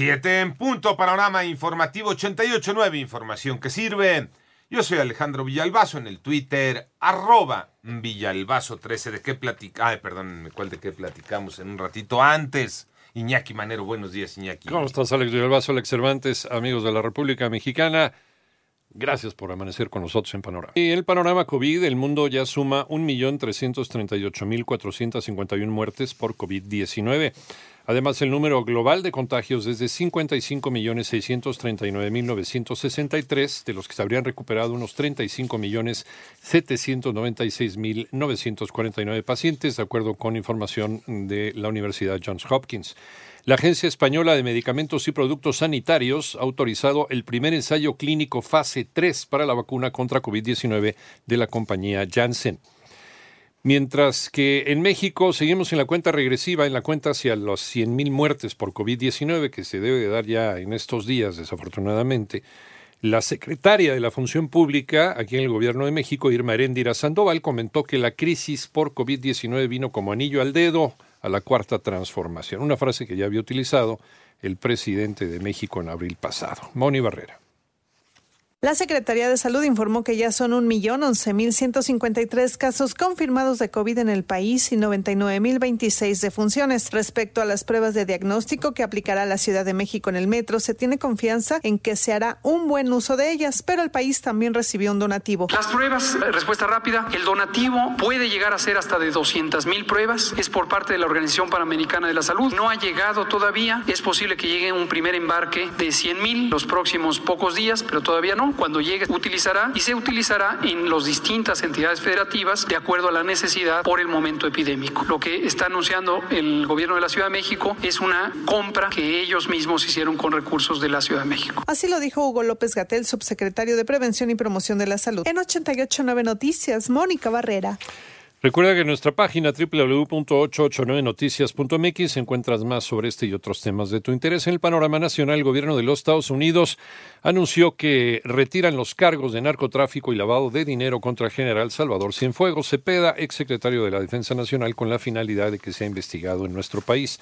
Siete en punto, panorama informativo 88.9, información que sirve. Yo soy Alejandro Villalbazo en el Twitter, arroba Villalbazo13. ¿De qué platicamos? Ay, perdón, ¿cuál de qué platicamos en un ratito antes? Iñaki Manero, buenos días, Iñaki. ¿Cómo estás, Alex Villalbazo, Alex Cervantes, amigos de la República Mexicana? Gracias por amanecer con nosotros en Panorama. El panorama COVID, el mundo ya suma 1.338.451 muertes por COVID-19. Además, el número global de contagios es de 55.639.963, de los que se habrían recuperado unos 35.796.949 pacientes, de acuerdo con información de la Universidad Johns Hopkins. La Agencia Española de Medicamentos y Productos Sanitarios ha autorizado el primer ensayo clínico fase 3 para la vacuna contra COVID-19 de la compañía Janssen. Mientras que en México seguimos en la cuenta regresiva, en la cuenta hacia las 100.000 muertes por COVID-19 que se debe de dar ya en estos días, desafortunadamente, la secretaria de la Función Pública aquí en el Gobierno de México, Irma Heréndira Sandoval, comentó que la crisis por COVID-19 vino como anillo al dedo a la cuarta transformación, una frase que ya había utilizado el presidente de México en abril pasado. Moni Barrera. La Secretaría de Salud informó que ya son 1.11.153 casos confirmados de COVID en el país y 99.026 defunciones. Respecto a las pruebas de diagnóstico que aplicará la Ciudad de México en el metro, se tiene confianza en que se hará un buen uso de ellas, pero el país también recibió un donativo. Las pruebas, eh, respuesta rápida, el donativo puede llegar a ser hasta de 200.000 pruebas. Es por parte de la Organización Panamericana de la Salud. No ha llegado todavía. Es posible que llegue un primer embarque de 100.000 los próximos pocos días, pero todavía no cuando llegue, utilizará y se utilizará en las distintas entidades federativas de acuerdo a la necesidad por el momento epidémico. Lo que está anunciando el gobierno de la Ciudad de México es una compra que ellos mismos hicieron con recursos de la Ciudad de México. Así lo dijo Hugo López Gatel, subsecretario de Prevención y Promoción de la Salud. En 889 Noticias, Mónica Barrera. Recuerda que en nuestra página www.889noticias.mx encuentras más sobre este y otros temas de tu interés. En el panorama nacional, el gobierno de los Estados Unidos anunció que retiran los cargos de narcotráfico y lavado de dinero contra el general Salvador Cienfuegos Cepeda, exsecretario de la Defensa Nacional, con la finalidad de que sea investigado en nuestro país.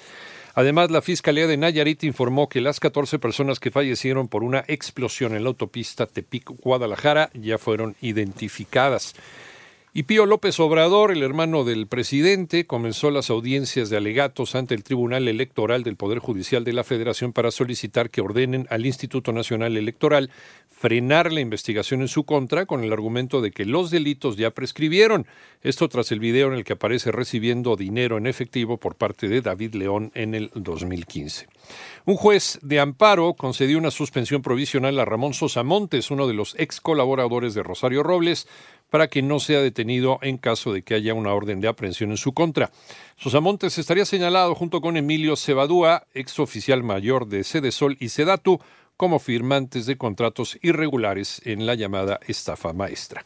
Además, la Fiscalía de Nayarit informó que las 14 personas que fallecieron por una explosión en la autopista Tepic-Guadalajara ya fueron identificadas. Y Pío López Obrador, el hermano del presidente, comenzó las audiencias de alegatos ante el Tribunal Electoral del Poder Judicial de la Federación para solicitar que ordenen al Instituto Nacional Electoral frenar la investigación en su contra con el argumento de que los delitos ya prescribieron. Esto tras el video en el que aparece recibiendo dinero en efectivo por parte de David León en el 2015. Un juez de amparo concedió una suspensión provisional a Ramón Sosa Montes, uno de los ex colaboradores de Rosario Robles, para que no sea detenido en caso de que haya una orden de aprehensión en su contra. Sosamontes estaría señalado junto con Emilio Cebadúa, ex oficial mayor de Sedesol y Sedatu, como firmantes de contratos irregulares en la llamada estafa maestra.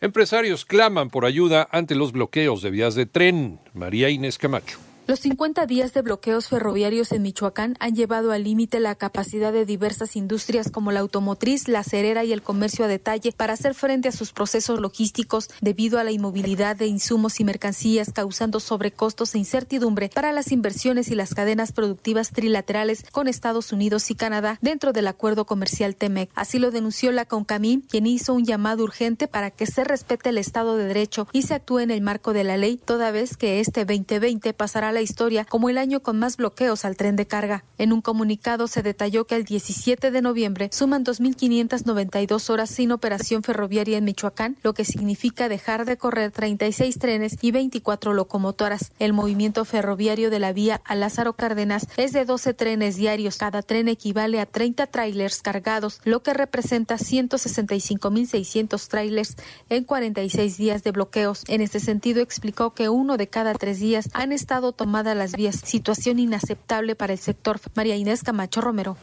Empresarios claman por ayuda ante los bloqueos de vías de tren. María Inés Camacho. Los 50 días de bloqueos ferroviarios en Michoacán han llevado al límite la capacidad de diversas industrias como la automotriz, la cerera y el comercio a detalle para hacer frente a sus procesos logísticos debido a la inmovilidad de insumos y mercancías causando sobrecostos e incertidumbre para las inversiones y las cadenas productivas trilaterales con Estados Unidos y Canadá dentro del acuerdo comercial TEMEC. Así lo denunció la CONCAMI, quien hizo un llamado urgente para que se respete el Estado de Derecho y se actúe en el marco de la ley, toda vez que este 2020 pasará la historia como el año con más bloqueos al tren de carga. En un comunicado se detalló que el 17 de noviembre suman 2.592 horas sin operación ferroviaria en Michoacán, lo que significa dejar de correr 36 trenes y 24 locomotoras. El movimiento ferroviario de la vía a Lázaro Cárdenas es de 12 trenes diarios. Cada tren equivale a 30 trailers cargados, lo que representa 165.600 trailers en 46 días de bloqueos. En este sentido, explicó que uno de cada tres días han estado tomada las vías, situación inaceptable para el sector. María Inés Camacho Romero.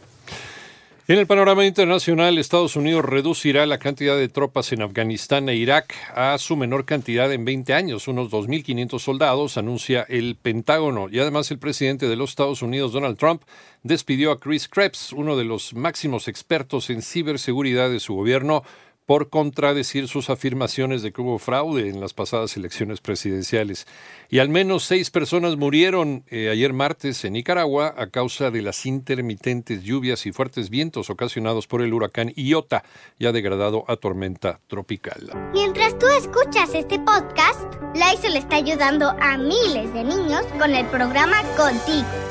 En el panorama internacional, Estados Unidos reducirá la cantidad de tropas en Afganistán e Irak a su menor cantidad en 20 años, unos 2.500 soldados, anuncia el Pentágono. Y además el presidente de los Estados Unidos, Donald Trump, despidió a Chris Krebs, uno de los máximos expertos en ciberseguridad de su gobierno, por contradecir sus afirmaciones de que hubo fraude en las pasadas elecciones presidenciales. Y al menos seis personas murieron eh, ayer martes en Nicaragua a causa de las intermitentes lluvias y fuertes vientos ocasionados por el huracán Iota, ya degradado a tormenta tropical. Mientras tú escuchas este podcast, Lysol está ayudando a miles de niños con el programa Contigo